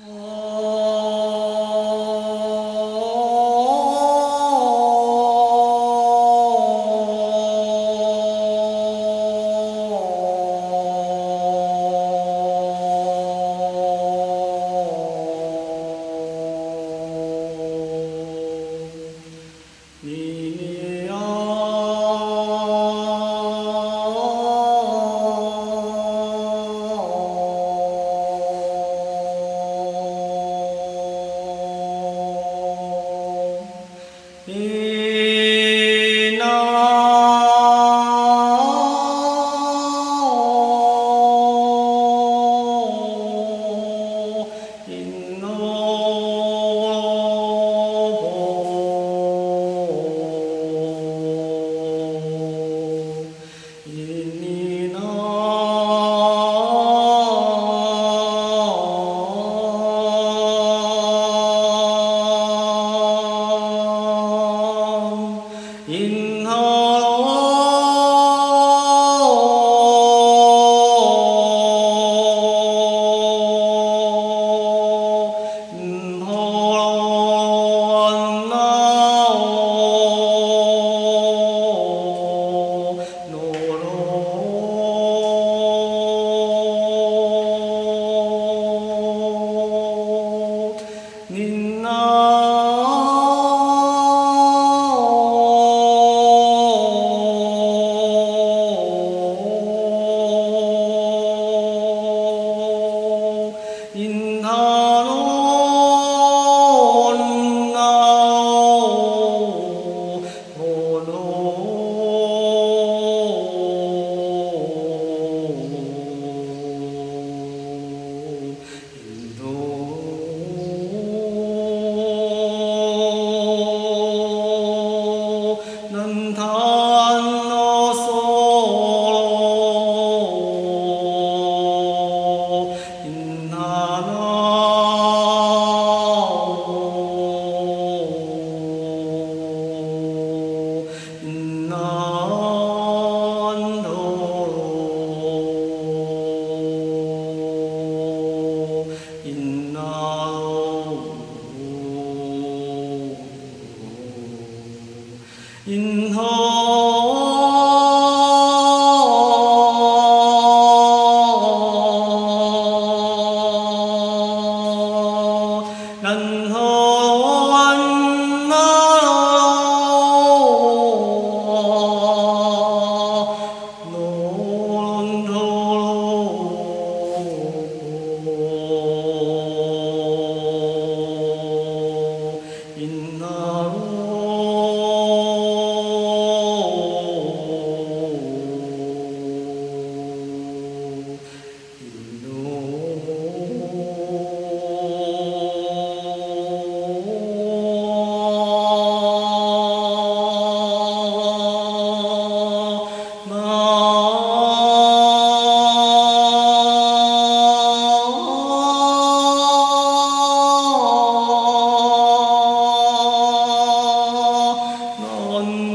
Oh. menino. 하 on